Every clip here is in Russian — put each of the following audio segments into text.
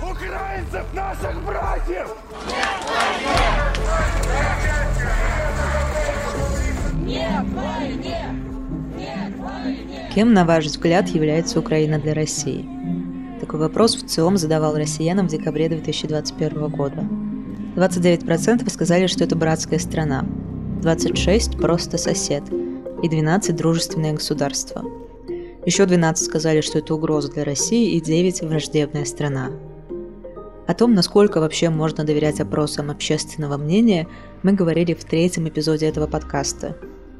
Украинцев, наших братьев! Нет войне! Нет войне! Кем, на ваш взгляд, является Украина для России? Такой вопрос в ЦИОМ задавал россиянам в декабре 2021 года. 29% сказали, что это братская страна, 26% – просто сосед и 12% – дружественное государство. Еще 12 сказали, что это угроза для России и 9 – враждебная страна. О том, насколько вообще можно доверять опросам общественного мнения, мы говорили в третьем эпизоде этого подкаста.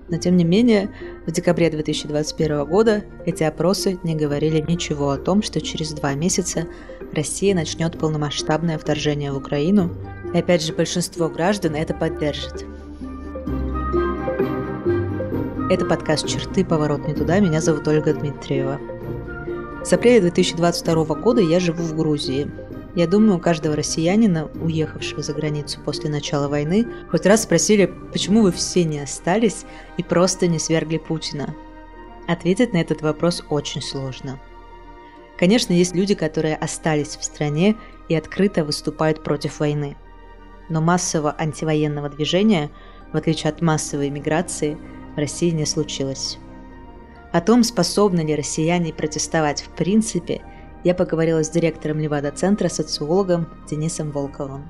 Но тем не менее, в декабре 2021 года эти опросы не говорили ничего о том, что через два месяца Россия начнет полномасштабное вторжение в Украину, и опять же большинство граждан это поддержит. Это подкаст «Черты. Поворот не туда». Меня зовут Ольга Дмитриева. С апреля 2022 года я живу в Грузии. Я думаю, у каждого россиянина, уехавшего за границу после начала войны, хоть раз спросили, почему вы все не остались и просто не свергли Путина. Ответить на этот вопрос очень сложно. Конечно, есть люди, которые остались в стране и открыто выступают против войны. Но массового антивоенного движения, в отличие от массовой миграции, в России не случилось. О том, способны ли россияне протестовать в принципе, я поговорила с директором Левада-центра, социологом Денисом Волковым.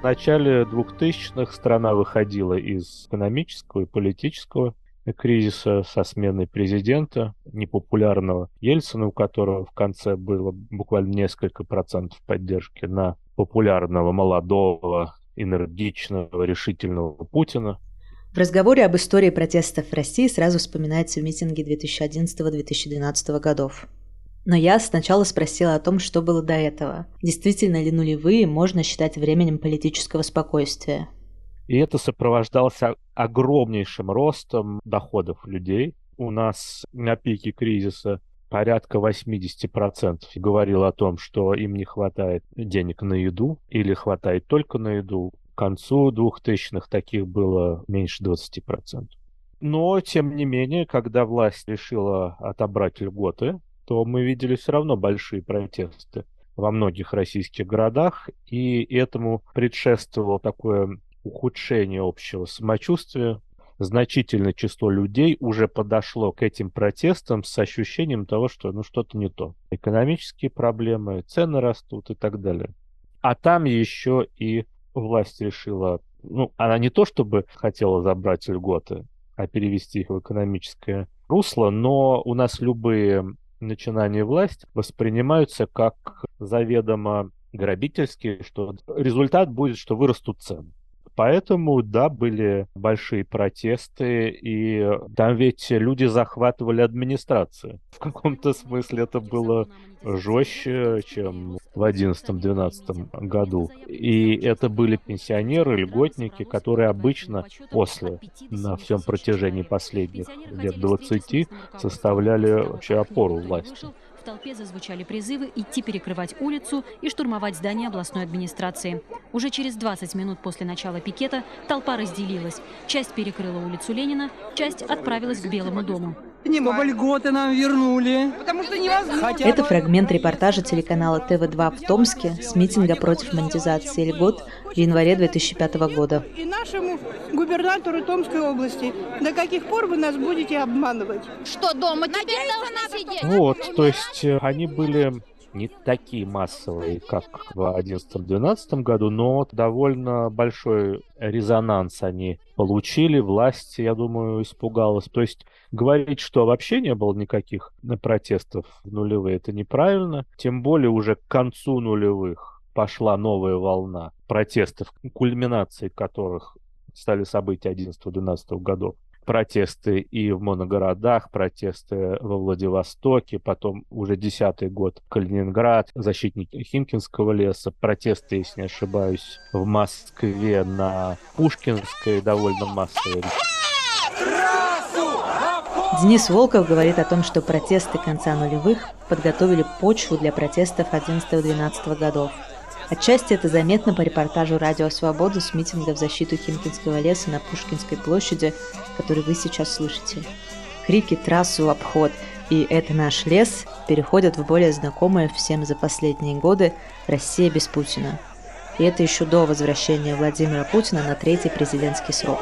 В начале 2000-х страна выходила из экономического и политического кризиса со сменой президента, непопулярного Ельцина, у которого в конце было буквально несколько процентов поддержки, на популярного, молодого, энергичного, решительного Путина. В разговоре об истории протестов в России сразу вспоминаются митинги 2011-2012 годов. Но я сначала спросила о том, что было до этого. Действительно ли нулевые можно считать временем политического спокойствия? И это сопровождалось огромнейшим ростом доходов людей. У нас на пике кризиса порядка 80% говорил о том, что им не хватает денег на еду или хватает только на еду. К концу 2000-х таких было меньше 20%. Но, тем не менее, когда власть решила отобрать льготы, то мы видели все равно большие протесты во многих российских городах, и этому предшествовало такое ухудшение общего самочувствия. Значительное число людей уже подошло к этим протестам с ощущением того, что ну что-то не то. Экономические проблемы, цены растут и так далее. А там еще и власть решила, ну, она не то чтобы хотела забрать льготы, а перевести их в экономическое русло, но у нас любые начинания власти воспринимаются как заведомо грабительские, что результат будет, что вырастут цены. Поэтому, да, были большие протесты, и там ведь люди захватывали администрацию. В каком-то смысле это было жестче, чем в 2011-2012 году. И это были пенсионеры, льготники, которые обычно после, на всем протяжении последних лет 20, составляли вообще опору власти. В толпе зазвучали призывы идти перекрывать улицу и штурмовать здание областной администрации. Уже через 20 минут после начала пикета толпа разделилась. Часть перекрыла улицу Ленина, часть отправилась к Белому дому. Небо льготы нам вернули. Потому что невозможно. Это фрагмент репортажа телеканала ТВ-2 в Томске с митинга против монетизации льгот в январе 2005 года. И нашему губернатору Томской области. До каких пор вы нас будете обманывать? Что, дома теперь должны сидеть? Вот, то есть э, они были не такие массовые, как в 2011-2012 году, но довольно большой резонанс они получили. Власть, я думаю, испугалась. То есть говорить, что вообще не было никаких протестов в нулевые, это неправильно. Тем более уже к концу нулевых пошла новая волна протестов, кульминацией которых стали события 11-12 годов протесты и в моногородах, протесты во Владивостоке, потом уже десятый год Калининград, защитники Химкинского леса, протесты, если не ошибаюсь, в Москве на Пушкинской довольно массовые. Денис Волков говорит о том, что протесты конца нулевых подготовили почву для протестов 11-12 годов. Отчасти это заметно по репортажу «Радио Свободу» с митинга в защиту Химкинского леса на Пушкинской площади, который вы сейчас слышите. Крики, трассу, обход и «Это наш лес» переходят в более знакомое всем за последние годы «Россия без Путина». И это еще до возвращения Владимира Путина на третий президентский срок.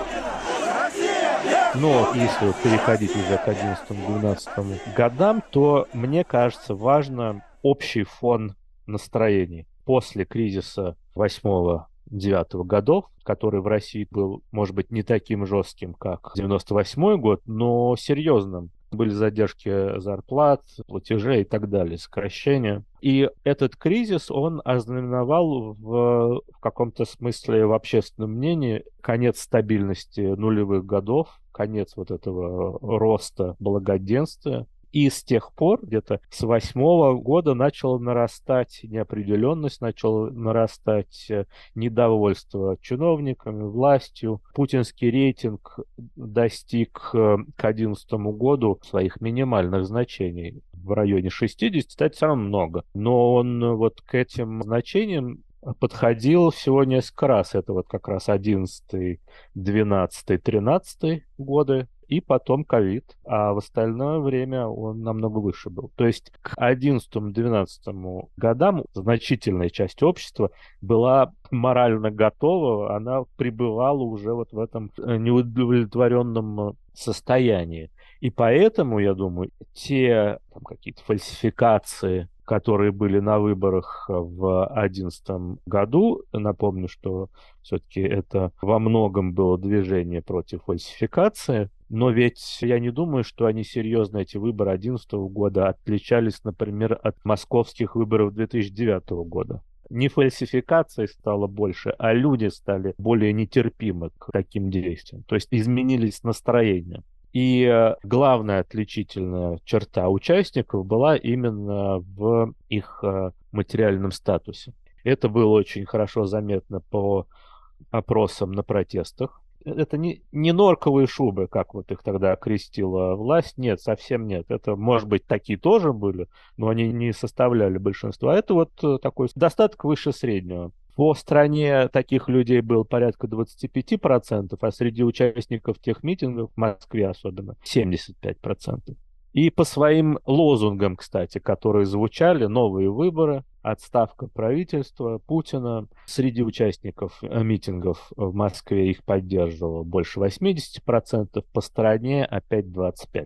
Но если переходить уже к 11-12 годам, то мне кажется важно общий фон настроений. После кризиса 8 девятого годов, который в России был, может быть, не таким жестким, как 98 год, но серьезным. Были задержки зарплат, платежей и так далее, сокращения. И этот кризис, он ознаменовал в, в каком-то смысле в общественном мнении конец стабильности нулевых годов, конец вот этого роста благоденствия, и с тех пор, где-то с восьмого года, начала нарастать неопределенность, начало нарастать э, недовольство чиновниками, властью. Путинский рейтинг достиг э, к одиннадцатому году своих минимальных значений в районе 60, кстати, все равно много. Но он э, вот к этим значениям подходил всего несколько раз. Это вот как раз 11, 12, 13 годы и потом ковид, а в остальное время он намного выше был. То есть к 11-12 годам значительная часть общества была морально готова, она пребывала уже вот в этом э, неудовлетворенном состоянии. И поэтому, я думаю, те какие-то фальсификации которые были на выборах в 2011 году. Напомню, что все-таки это во многом было движение против фальсификации. Но ведь я не думаю, что они серьезно, эти выборы 2011 года, отличались, например, от московских выборов 2009 года не фальсификации стало больше, а люди стали более нетерпимы к таким действиям. То есть изменились настроения. И э, главная отличительная черта участников была именно в их э, материальном статусе. Это было очень хорошо заметно по опросам на протестах. Это не, не норковые шубы, как вот их тогда окрестила власть. Нет, совсем нет. Это, может быть, такие тоже были, но они не составляли большинства. Это вот э, такой достаток выше среднего. По стране таких людей было порядка 25%, а среди участников тех митингов, в Москве особенно, 75%. И по своим лозунгам, кстати, которые звучали, новые выборы, отставка правительства Путина. Среди участников э, митингов в Москве их поддерживало больше 80%, по стране опять 25%.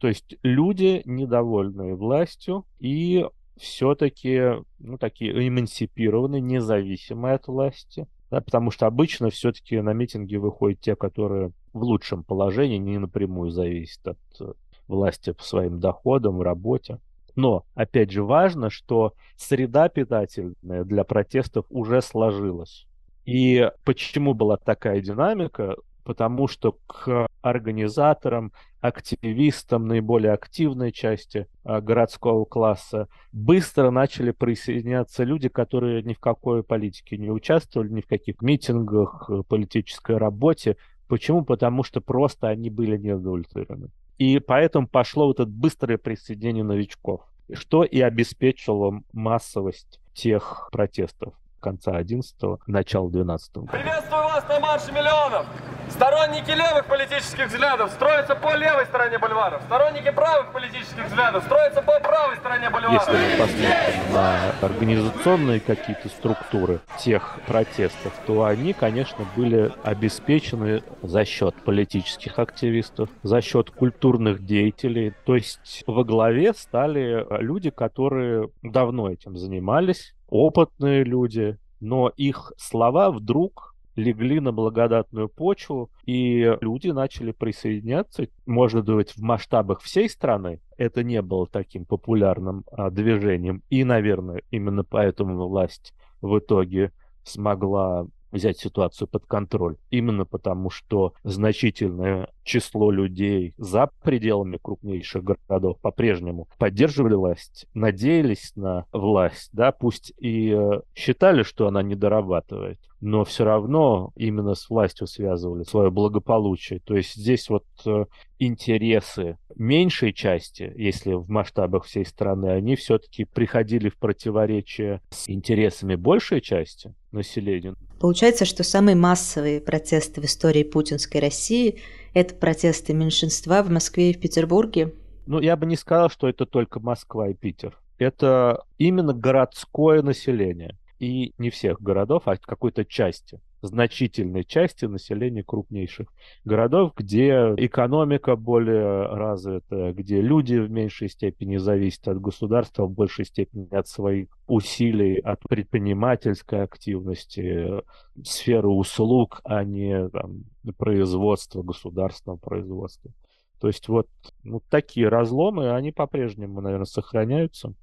То есть люди недовольные властью и все-таки ну, такие эмансипированы, независимые от власти. Да, потому что обычно все-таки на митинги выходят те, которые в лучшем положении, не напрямую зависят от власти по своим доходам, работе. Но, опять же, важно, что среда питательная для протестов уже сложилась. И почему была такая динамика? потому что к организаторам, активистам наиболее активной части а, городского класса быстро начали присоединяться люди, которые ни в какой политике не участвовали, ни в каких митингах, э, политической работе. Почему? Потому что просто они были не удовлетворены. И поэтому пошло вот это быстрое присоединение новичков, что и обеспечило массовость тех протестов конца 11-го, начала 12-го. Приветствую вас на марше миллионов! Сторонники левых политических взглядов строятся по левой стороне бульвара. Сторонники правых политических взглядов строятся по правой стороне бульвара. Если мы посмотрим на организационные какие-то структуры тех протестов, то они, конечно, были обеспечены за счет политических активистов, за счет культурных деятелей. То есть во главе стали люди, которые давно этим занимались, опытные люди, но их слова вдруг легли на благодатную почву, и люди начали присоединяться. Может быть, в масштабах всей страны это не было таким популярным а, движением, и, наверное, именно поэтому власть в итоге смогла взять ситуацию под контроль. Именно потому, что значительное число людей за пределами крупнейших городов по-прежнему поддерживали власть, надеялись на власть, да, пусть и э, считали, что она не дорабатывает, но все равно именно с властью связывали свое благополучие. То есть здесь вот э, интересы меньшей части, если в масштабах всей страны, они все-таки приходили в противоречие с интересами большей части населения. Получается, что самые массовые протесты в истории путинской России – это протесты меньшинства в Москве и в Петербурге. Ну, я бы не сказал, что это только Москва и Питер. Это именно городское население. И не всех городов, а какой-то части значительной части населения крупнейших городов, где экономика более развита, где люди в меньшей степени зависят от государства, в большей степени от своих усилий, от предпринимательской активности, сферы услуг, а не там, производства, государственного производства. То есть вот ну, такие разломы, они по-прежнему, наверное, сохраняются.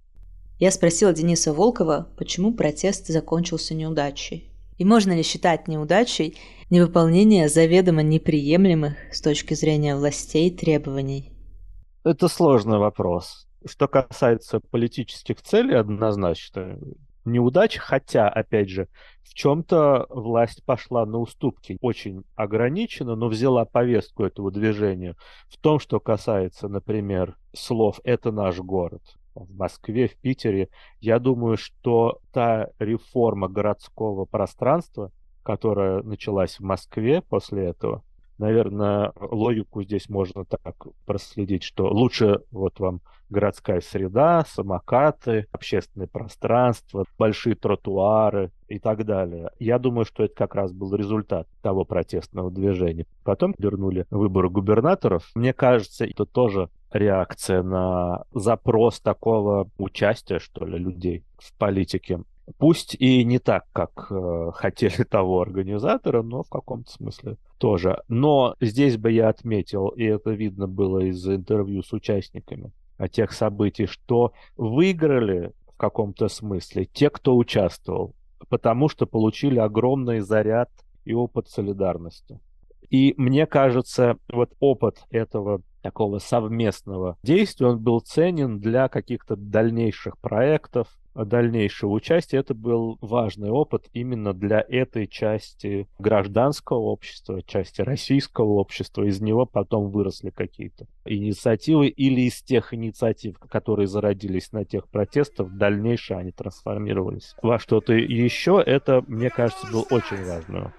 Я спросила Дениса Волкова, почему протест закончился неудачей. И можно ли считать неудачей невыполнение заведомо неприемлемых с точки зрения властей требований? Это сложный вопрос. Что касается политических целей, однозначно неудача, хотя, опять же, в чем-то власть пошла на уступки. Очень ограниченно, но взяла повестку этого движения. В том, что касается, например, слов «это наш город», в Москве, в Питере. Я думаю, что та реформа городского пространства, которая началась в Москве после этого, наверное, логику здесь можно так проследить, что лучше вот вам городская среда, самокаты, общественное пространство, большие тротуары и так далее. Я думаю, что это как раз был результат того протестного движения. Потом вернули выборы губернаторов. Мне кажется, это тоже реакция на запрос такого участия, что ли, людей в политике. Пусть и не так, как э, хотели того организатора, но в каком-то смысле тоже. Но здесь бы я отметил, и это видно было из интервью с участниками тех событий, что выиграли в каком-то смысле те, кто участвовал, потому что получили огромный заряд и опыт солидарности. И мне кажется, вот опыт этого такого совместного действия, он был ценен для каких-то дальнейших проектов, дальнейшего участия. Это был важный опыт именно для этой части гражданского общества, части российского общества. Из него потом выросли какие-то инициативы или из тех инициатив, которые зародились на тех протестах, в они трансформировались во что-то еще. Это, мне кажется, был очень важный опыт.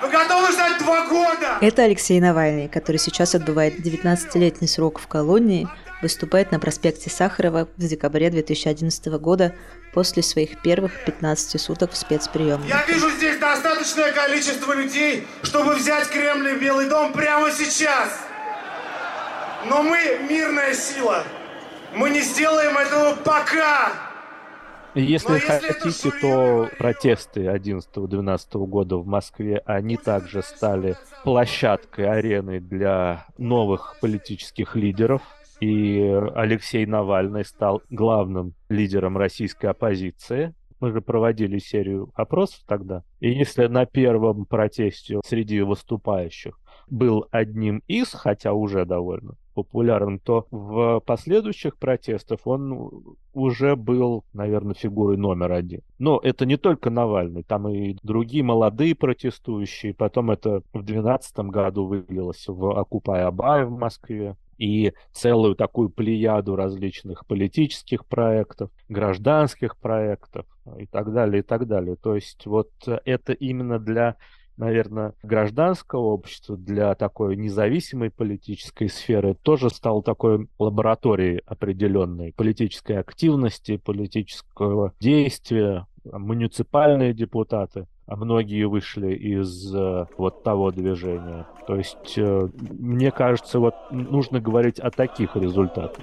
Вы готовы ждать два года? Это Алексей Навальный, который сейчас отбывает 19-летний срок в колонии, выступает на проспекте Сахарова в декабре 2011 года после своих первых 15 суток в спецприемной. Я вижу здесь достаточное количество людей, чтобы взять Кремль и Белый дом прямо сейчас. Но мы мирная сила. Мы не сделаем этого пока. Если, если хотите, то протесты 11-12 года в Москве, они также стали площадкой, ареной для новых политических лидеров. И Алексей Навальный стал главным лидером российской оппозиции. Мы же проводили серию опросов тогда. И если на первом протесте среди выступающих был одним из, хотя уже довольно популярным, то в последующих протестах он уже был, наверное, фигурой номер один. Но это не только Навальный, там и другие молодые протестующие. Потом это в 2012 году вылилось в «Окупай Абай» в Москве и целую такую плеяду различных политических проектов, гражданских проектов и так далее, и так далее. То есть вот это именно для наверное, гражданского общества, для такой независимой политической сферы тоже стал такой лабораторией определенной политической активности, политического действия, муниципальные депутаты, а многие вышли из э, вот того движения. То есть, э, мне кажется, вот нужно говорить о таких результатах.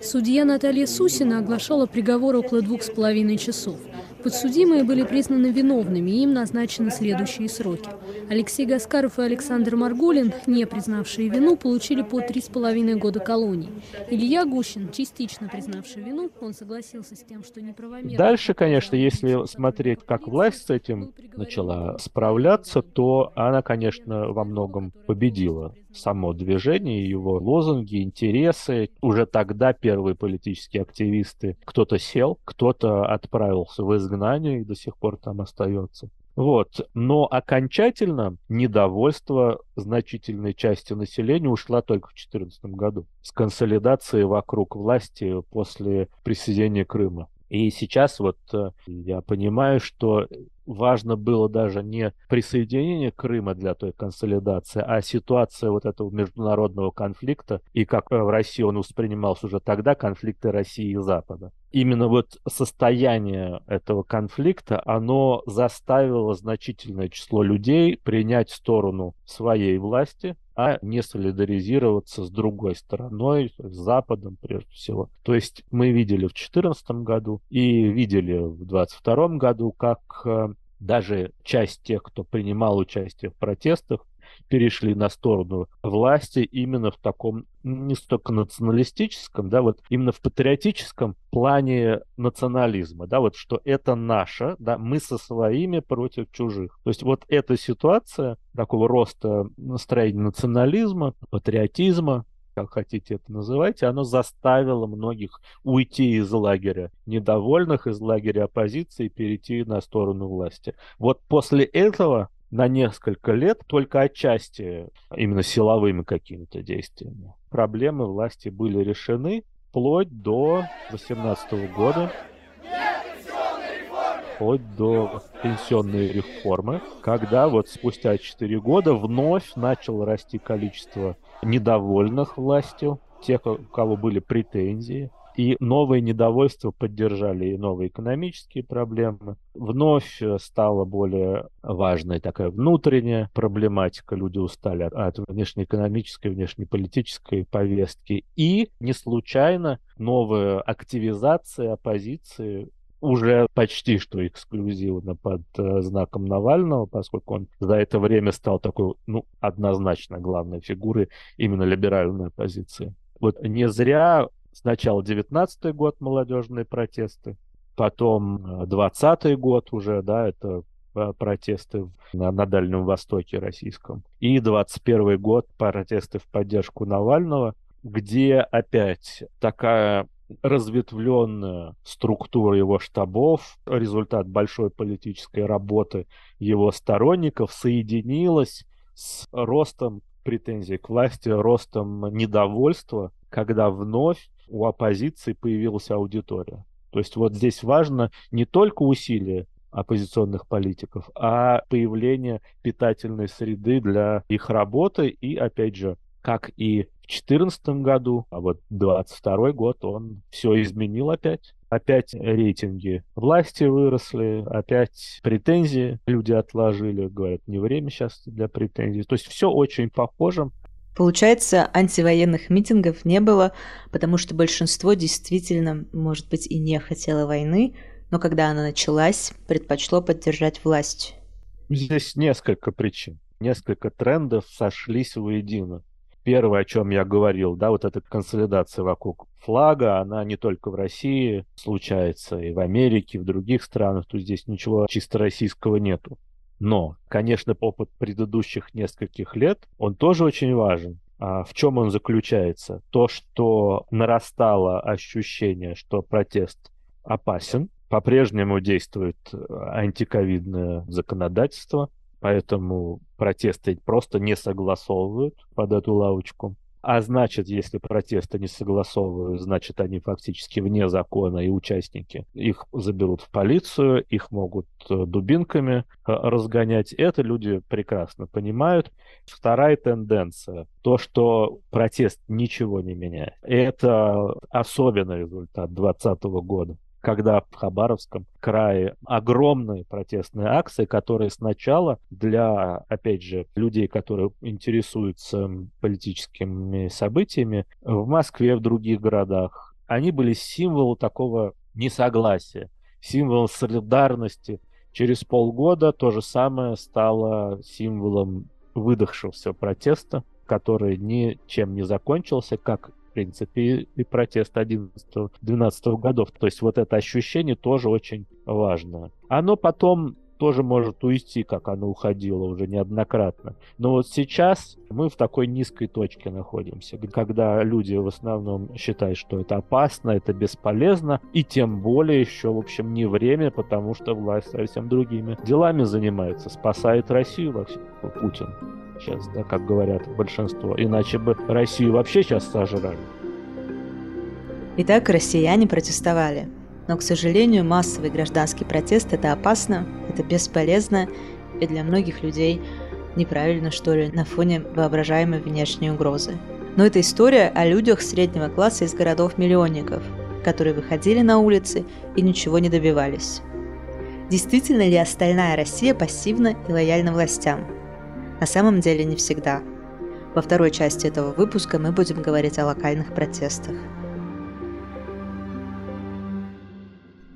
Судья Наталья Сусина оглашала приговор около двух с половиной часов. Подсудимые были признаны виновными, и им назначены следующие сроки. Алексей Гаскаров и Александр Маргулин, не признавшие вину, получили по три с половиной года колонии. Илья Гущин, частично признавший вину, он согласился с тем, что неправомерно... Дальше, конечно, если смотреть, как власть с этим начала справляться, то она, конечно, во многом победила само движение, его лозунги, интересы. Уже тогда первые политические активисты, кто-то сел, кто-то отправился в изгнание и до сих пор там остается. Вот. Но окончательно недовольство значительной части населения ушла только в 2014 году с консолидацией вокруг власти после присоединения Крыма. И сейчас вот э, я понимаю, что важно было даже не присоединение Крыма для той консолидации, а ситуация вот этого международного конфликта, и как в России он воспринимался уже тогда, конфликты России и Запада. Именно вот состояние этого конфликта, оно заставило значительное число людей принять сторону своей власти, а не солидаризироваться с другой стороной, с Западом прежде всего. То есть мы видели в 2014 году и видели в 2022 году, как э, даже часть тех, кто принимал участие в протестах, перешли на сторону власти именно в таком не столько националистическом, да, вот именно в патриотическом плане национализма, да, вот что это наше, да, мы со своими против чужих. То есть вот эта ситуация такого роста настроения национализма, патриотизма, как хотите это называйте, оно заставило многих уйти из лагеря недовольных, из лагеря оппозиции, перейти на сторону власти. Вот после этого на несколько лет только отчасти именно силовыми какими-то действиями. Проблемы власти были решены вплоть до 18 года, вплоть до пенсионной реформы, когда вот спустя 4 года вновь начало расти количество недовольных властью, тех, у кого были претензии, и новые недовольства поддержали и новые экономические проблемы. Вновь э, стала более важной такая внутренняя проблематика. Люди устали от внешнеэкономической, внешнеполитической повестки. И не случайно новая активизация оппозиции уже почти что эксклюзивно под э, знаком Навального, поскольку он за это время стал такой, ну, однозначно главной фигурой именно либеральной оппозиции. Вот не зря Сначала 19 год молодежные протесты, потом 20 э, год уже, да, это э, протесты на, на Дальнем Востоке российском. И 21 год протесты в поддержку Навального, где опять такая разветвленная структура его штабов, результат большой политической работы его сторонников соединилась с ростом претензий к власти, ростом недовольства, когда вновь у оппозиции появилась аудитория. То есть вот здесь важно не только усилия оппозиционных политиков, а появление питательной среды для их работы и, опять же, как и в 2014 году, а вот 22 год он все изменил опять. Опять рейтинги власти выросли, опять претензии люди отложили, говорят, не время сейчас для претензий. То есть все очень похоже. Получается, антивоенных митингов не было, потому что большинство действительно, может быть, и не хотело войны, но когда она началась, предпочло поддержать власть. Здесь несколько причин, несколько трендов сошлись воедино. Первое, о чем я говорил, да, вот эта консолидация вокруг флага, она не только в России случается, и в Америке, и в других странах, то здесь ничего чисто российского нету. Но, конечно, опыт предыдущих нескольких лет, он тоже очень важен. А в чем он заключается? То, что нарастало ощущение, что протест опасен, по-прежнему действует антиковидное законодательство, поэтому протесты просто не согласовывают под эту лавочку. А значит, если протесты не согласовывают, значит, они фактически вне закона и участники. Их заберут в полицию, их могут э, дубинками э, разгонять. Это люди прекрасно понимают. Вторая тенденция. То, что протест ничего не меняет. Это особенный результат 2020 года когда в Хабаровском крае огромные протестные акции, которые сначала для, опять же, людей, которые интересуются политическими событиями в Москве, в других городах, они были символом такого несогласия, символом солидарности. Через полгода то же самое стало символом выдохшегося протеста, который ничем не закончился, как принципе, и протест 11-12 годов. То есть вот это ощущение тоже очень важно. Оно потом тоже может уйти, как оно уходило уже неоднократно. Но вот сейчас мы в такой низкой точке находимся, когда люди в основном считают, что это опасно, это бесполезно, и тем более еще, в общем, не время, потому что власть совсем другими делами занимается, спасает Россию вообще Путин сейчас, да, как говорят большинство. Иначе бы Россию вообще сейчас сожрали. Итак, россияне протестовали. Но, к сожалению, массовый гражданский протест – это опасно, это бесполезно, и для многих людей неправильно, что ли, на фоне воображаемой внешней угрозы. Но это история о людях среднего класса из городов-миллионников, которые выходили на улицы и ничего не добивались. Действительно ли остальная Россия пассивна и лояльна властям? На самом деле не всегда. Во второй части этого выпуска мы будем говорить о локальных протестах.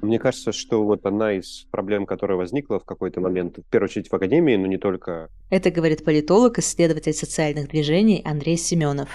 Мне кажется, что вот одна из проблем, которая возникла в какой-то момент, в первую очередь в Академии, но не только... Это говорит политолог, исследователь социальных движений Андрей Семенов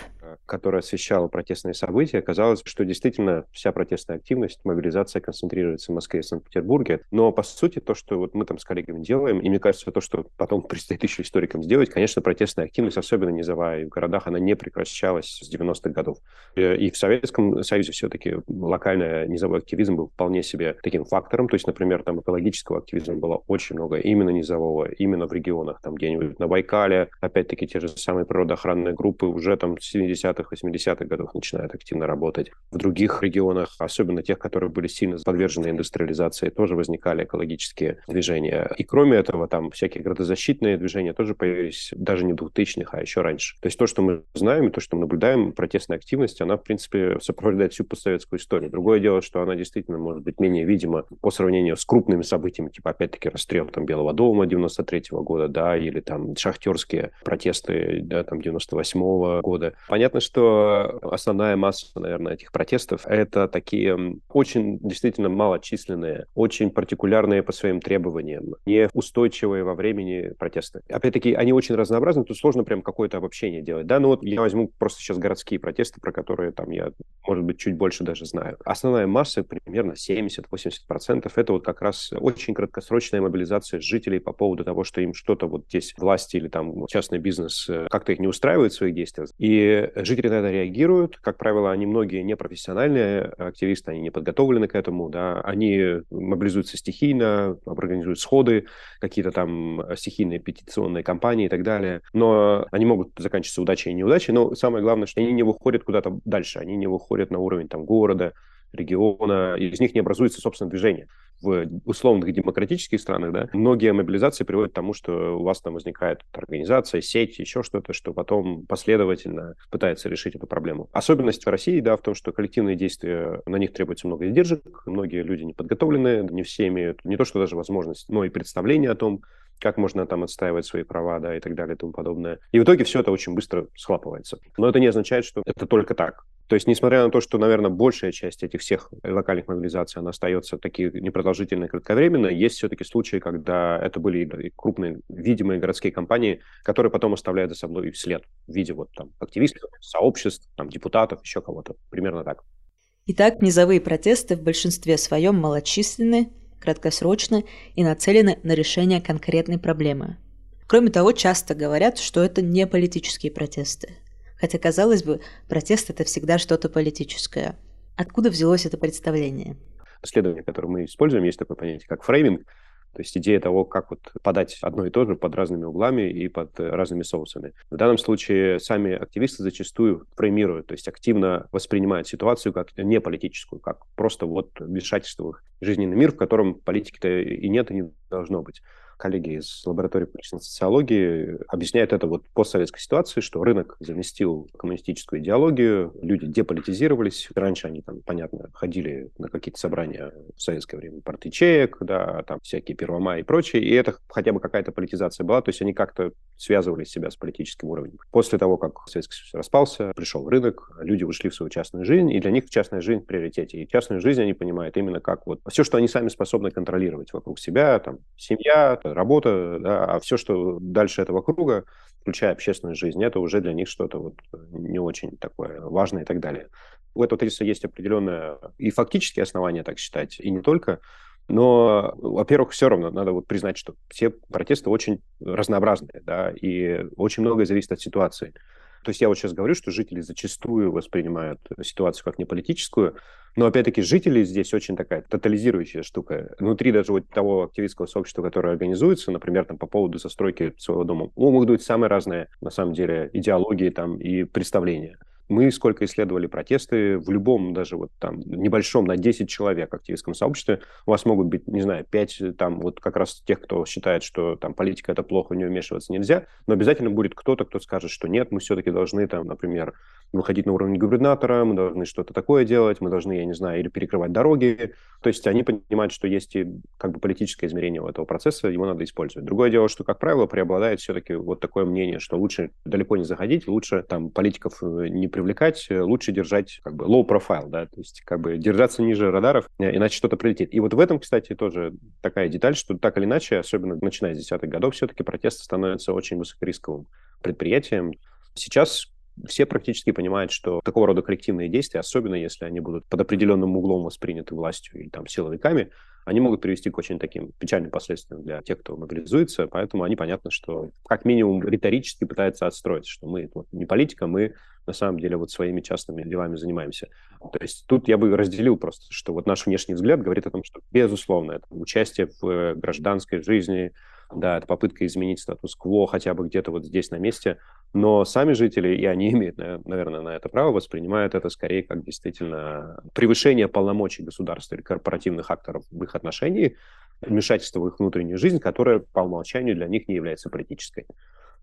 которая освещала протестные события, оказалось, что действительно вся протестная активность, мобилизация концентрируется в Москве и Санкт-Петербурге. Но, по сути, то, что вот мы там с коллегами делаем, и мне кажется, то, что потом предстоит еще историкам сделать, конечно, протестная активность, особенно низовая, и в городах она не прекращалась с 90-х годов. И в Советском Союзе все-таки локальный низовой активизм был вполне себе таким фактором. То есть, например, там экологического активизма было очень много, именно низового, именно в регионах, там где-нибудь на Байкале, опять-таки те же самые природоохранные группы уже там 70 70-х, 80-х годах начинают активно работать. В других регионах, особенно тех, которые были сильно подвержены индустриализации, тоже возникали экологические движения. И кроме этого, там всякие градозащитные движения тоже появились даже не в 2000-х, а еще раньше. То есть то, что мы знаем, и то, что мы наблюдаем, протестная активность, она, в принципе, сопровождает всю постсоветскую историю. Другое дело, что она действительно может быть менее видима по сравнению с крупными событиями, типа, опять-таки, расстрел там Белого дома 93 -го года, да, или там шахтерские протесты, да, там 98 -го года. Понятно, что что основная масса, наверное, этих протестов — это такие очень действительно малочисленные, очень партикулярные по своим требованиям, неустойчивые во времени протесты. Опять-таки, они очень разнообразны, тут сложно прям какое-то обобщение делать. Да, ну вот я возьму просто сейчас городские протесты, про которые там я, может быть, чуть больше даже знаю. Основная масса, примерно 70-80%, это вот как раз очень краткосрочная мобилизация жителей по поводу того, что им что-то вот здесь власти или там частный бизнес э, как-то их не устраивает в своих действиях. И жители на это реагируют. Как правило, они многие непрофессиональные активисты, они не подготовлены к этому, да, они мобилизуются стихийно, организуют сходы, какие-то там стихийные петиционные кампании и так далее. Но они могут заканчиваться удачей и неудачей, но самое главное, что они не выходят куда-то дальше, они не выходят на уровень там города, региона, из них не образуется собственное движение. В условных демократических странах, да, многие мобилизации приводят к тому, что у вас там возникает организация, сеть, еще что-то, что потом последовательно пытается решить эту проблему. Особенность в России, да, в том, что коллективные действия, на них требуется много издержек, многие люди не подготовлены, не все имеют не то, что даже возможность, но и представление о том, как можно там отстаивать свои права, да, и так далее и тому подобное. И в итоге все это очень быстро схлапывается. Но это не означает, что это только так. То есть, несмотря на то, что, наверное, большая часть этих всех локальных мобилизаций, она остается такие непродолжительные, кратковременные, есть все-таки случаи, когда это были крупные, видимые городские компании, которые потом оставляют за собой след в виде вот там активистов, сообществ, там, депутатов, еще кого-то. Примерно так. Итак, низовые протесты в большинстве своем малочисленны, краткосрочно и нацелены на решение конкретной проблемы. Кроме того, часто говорят, что это не политические протесты. Хотя, казалось бы, протест – это всегда что-то политическое. Откуда взялось это представление? Исследование, которое мы используем, есть такое понятие, как фрейминг. То есть идея того, как вот подать одно и то же под разными углами и под разными соусами. В данном случае сами активисты зачастую фреймируют, то есть активно воспринимают ситуацию как не политическую, как просто вот вмешательство в жизненный мир, в котором политики-то и нет, и не должно быть коллеги из лаборатории политической социологии объясняют это вот постсоветской ситуации, что рынок заместил коммунистическую идеологию, люди деполитизировались. Раньше они там, понятно, ходили на какие-то собрания в советское время партий чеек, да, там всякие Первомай и прочее, и это хотя бы какая-то политизация была, то есть они как-то связывали себя с политическим уровнем. После того, как Советский Союз распался, пришел рынок, люди ушли в свою частную жизнь, и для них частная жизнь в приоритете. И частную жизнь они понимают именно как вот все, что они сами способны контролировать вокруг себя, там, семья, работа, да, а все, что дальше этого круга, включая общественную жизнь, это уже для них что-то вот не очень такое важное и так далее. У этого тезиса есть определенное и фактические основания так считать, и не только. Но, во-первых, все равно надо вот признать, что все протесты очень разнообразные, да, и очень многое зависит от ситуации. То есть я вот сейчас говорю, что жители зачастую воспринимают ситуацию как неполитическую, но опять-таки жители здесь очень такая тотализирующая штука. Внутри даже вот того активистского сообщества, которое организуется, например, там по поводу застройки своего дома, могут быть самые разные, на самом деле, идеологии там и представления. Мы сколько исследовали протесты, в любом даже вот там небольшом, на 10 человек активистском сообществе, у вас могут быть, не знаю, 5 там вот как раз тех, кто считает, что там политика это плохо, в нее вмешиваться нельзя, но обязательно будет кто-то, кто скажет, что нет, мы все-таки должны там, например, выходить на уровень губернатора, мы должны что-то такое делать, мы должны, я не знаю, или перекрывать дороги. То есть они понимают, что есть и как бы политическое измерение у этого процесса, его надо использовать. Другое дело, что, как правило, преобладает все-таки вот такое мнение, что лучше далеко не заходить, лучше там политиков э, не привлекать, э, лучше держать как бы low profile, да, то есть как бы держаться ниже радаров, э, иначе что-то прилетит. И вот в этом, кстати, тоже такая деталь, что так или иначе, особенно начиная с десятых годов, все-таки протесты становятся очень высокорисковым предприятием. Сейчас все практически понимают, что такого рода коллективные действия, особенно если они будут под определенным углом восприняты властью или там силовиками, они могут привести к очень таким печальным последствиям для тех, кто мобилизуется, поэтому они, понятно, что как минимум риторически пытаются отстроить, что мы вот, не политика, мы на самом деле вот своими частными делами занимаемся. То есть тут я бы разделил просто, что вот наш внешний взгляд говорит о том, что, безусловно, это участие в гражданской жизни, да, это попытка изменить статус-кво хотя бы где-то вот здесь на месте, но сами жители, и они имеют, наверное, на это право, воспринимают это скорее как действительно превышение полномочий государства или корпоративных акторов в их отношении, вмешательство в их внутреннюю жизнь, которое по умолчанию для них не является политической.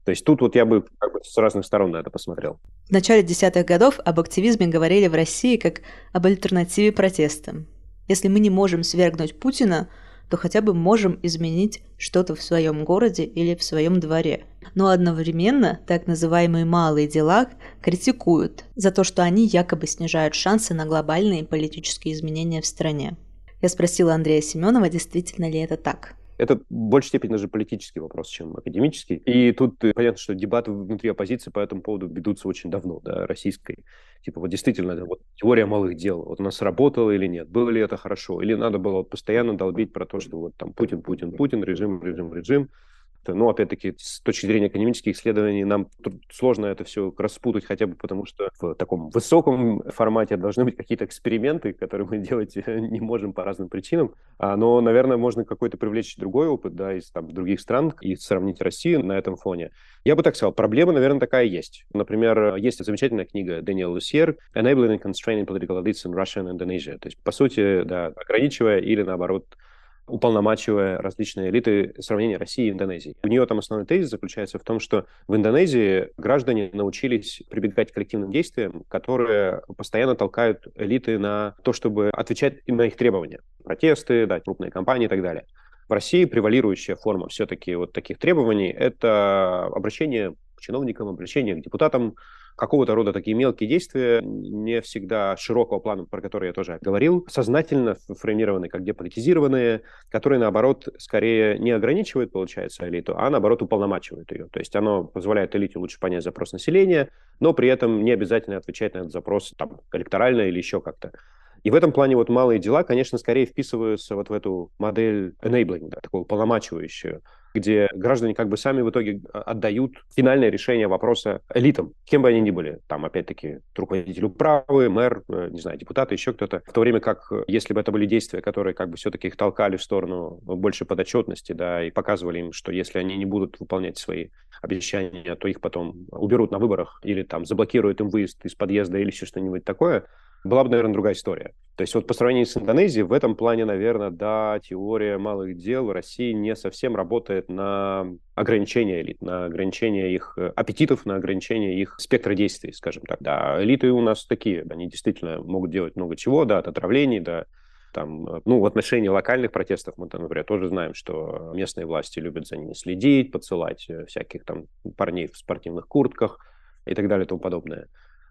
То есть тут вот я бы как бы с разных сторон на это посмотрел. В начале десятых годов об активизме говорили в России как об альтернативе протестам. Если мы не можем свергнуть Путина, то хотя бы можем изменить что-то в своем городе или в своем дворе. Но одновременно так называемые малые дела критикуют за то, что они якобы снижают шансы на глобальные политические изменения в стране. Я спросила Андрея Семенова, действительно ли это так. Это в большей степени даже политический вопрос, чем академический. И тут э, понятно, что дебаты внутри оппозиции по этому поводу ведутся очень давно, да, российской. Типа вот действительно, вот теория малых дел. Вот у нас работало или нет? Было ли это хорошо? Или надо было вот постоянно долбить про то, что вот там Путин, Путин, Путин, режим, режим, режим ну, опять-таки, с точки зрения академических исследований, нам сложно это все распутать, хотя бы потому, что в таком высоком формате должны быть какие-то эксперименты, которые мы делать не можем по разным причинам. А, но, наверное, можно какой-то привлечь другой опыт, да, из там, других стран и сравнить Россию на этом фоне. Я бы так сказал, проблема, наверное, такая есть. Например, есть замечательная книга Дэниела Лусьер «Enabling and Constraining Political Elites in Russia and Indonesia». То есть, по сути, да, ограничивая или, наоборот, уполномачивая различные элиты сравнения России и Индонезии. У нее там основной тезис заключается в том, что в Индонезии граждане научились прибегать к коллективным действиям, которые постоянно толкают элиты на то, чтобы отвечать на их требования. Протесты, да, крупные компании и так далее. В России превалирующая форма все-таки вот таких требований – это обращение к чиновникам, обращение к депутатам, какого-то рода такие мелкие действия, не всегда широкого плана, про который я тоже говорил, сознательно формированы как деполитизированные, которые, наоборот, скорее не ограничивают, получается, элиту, а, наоборот, уполномачивают ее. То есть оно позволяет элите лучше понять запрос населения, но при этом не обязательно отвечать на этот запрос там, электорально или еще как-то. И в этом плане вот малые дела, конечно, скорее вписываются вот в эту модель enabling, да, такую полномачивающую, где граждане как бы сами в итоге а, отдают финальное решение вопроса элитам, кем бы они ни были. Там, опять-таки, руководитель управы, мэр, э, не знаю, депутаты, еще кто-то. В то время как, э, если бы это были действия, которые как бы все-таки их толкали в сторону больше подотчетности, да, и показывали им, что если они не будут выполнять свои обещания, то их потом уберут на выборах или там заблокируют им выезд из подъезда или еще что-нибудь такое, была бы, наверное, другая история. То есть вот по сравнению с Индонезией, в этом плане, наверное, да, теория малых дел в России не совсем работает на ограничение элит, на ограничение их э, аппетитов, на ограничение их спектра действий, скажем так. Да, элиты у нас такие, они действительно могут делать много чего, да, от отравлений до там, э, ну, в отношении локальных протестов мы, там, например, тоже знаем, что местные власти любят за ними следить, подсылать э, всяких там парней в спортивных куртках и так далее и тому подобное.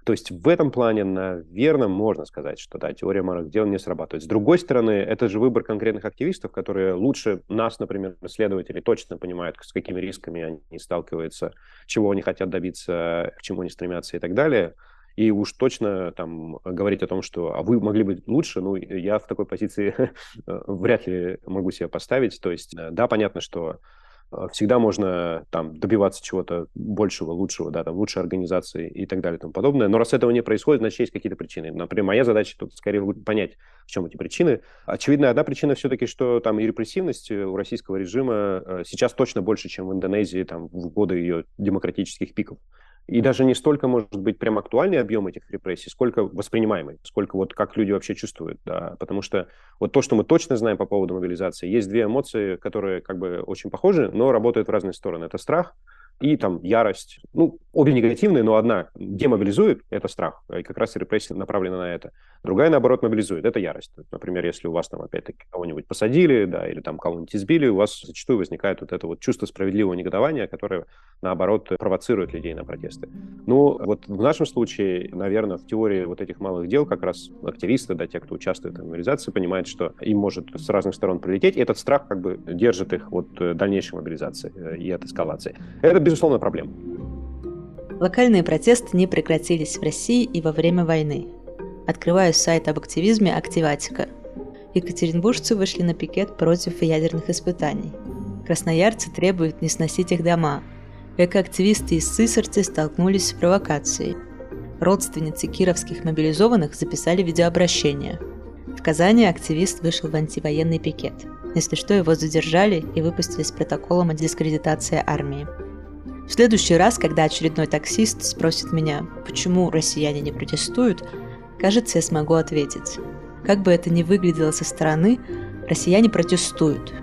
То есть в этом плане, наверное, можно сказать, что да, теория малых дел не срабатывает. С другой стороны, это же выбор конкретных активистов, которые лучше нас, например, исследователи, точно понимают, с какими рисками они сталкиваются, чего они хотят добиться, к чему они стремятся и так далее. И уж точно там говорить о том, что а вы могли быть лучше, ну, я в такой позиции вряд ли могу себя поставить. То есть, э, да, понятно, что всегда можно там добиваться чего-то большего, лучшего, да, там, лучшей организации и так далее и тому подобное. Но раз этого не происходит, значит, есть какие-то причины. Например, моя задача тут скорее понять, в чем эти причины. Очевидно, одна причина все-таки, что там и репрессивность у российского режима э, сейчас точно больше, чем в Индонезии там, в годы ее демократических пиков. И даже не столько, может быть, прям актуальный объем этих репрессий, сколько воспринимаемый, сколько вот как люди вообще чувствуют, да. Потому что вот то, что мы точно знаем по поводу мобилизации, есть две эмоции, которые как бы очень похожи, но работают в разные стороны. Это страх и там ярость. Ну, обе негативные, но одна демобилизует, это страх, и как раз репрессия направлена на это. Другая, наоборот, мобилизует, это ярость. Например, если у вас там, опять-таки, кого-нибудь посадили, да, или там кого-нибудь избили, у вас зачастую возникает вот это вот чувство справедливого негодования, которое, наоборот, провоцирует людей на протесты. Ну, вот в нашем случае, наверное, в теории вот этих малых дел как раз активисты, да, те, кто участвует в мобилизации, понимают, что им может с разных сторон прилететь, и этот страх как бы держит их от дальнейшей мобилизации э, и от эскалации. Это безусловно, проблема. Локальные протесты не прекратились в России и во время войны. Открываю сайт об активизме «Активатика». Екатеринбуржцы вышли на пикет против ядерных испытаний. Красноярцы требуют не сносить их дома. Экоактивисты из Сысорти столкнулись с провокацией. Родственницы кировских мобилизованных записали видеообращение. В Казани активист вышел в антивоенный пикет. Если что, его задержали и выпустили с протоколом о дискредитации армии. В следующий раз, когда очередной таксист спросит меня, почему россияне не протестуют, кажется, я смогу ответить. Как бы это ни выглядело со стороны, россияне протестуют.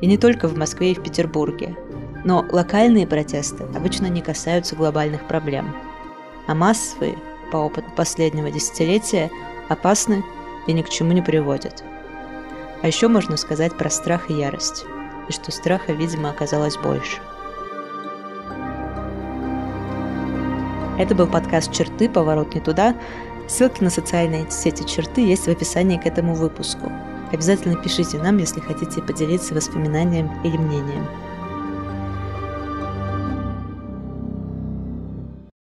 И не только в Москве и в Петербурге. Но локальные протесты обычно не касаются глобальных проблем. А массовые, по опыту последнего десятилетия, опасны и ни к чему не приводят. А еще можно сказать про страх и ярость. И что страха, видимо, оказалось больше. Это был подкаст «Черты. Поворот не туда». Ссылки на социальные сети «Черты» есть в описании к этому выпуску. Обязательно пишите нам, если хотите поделиться воспоминанием или мнением.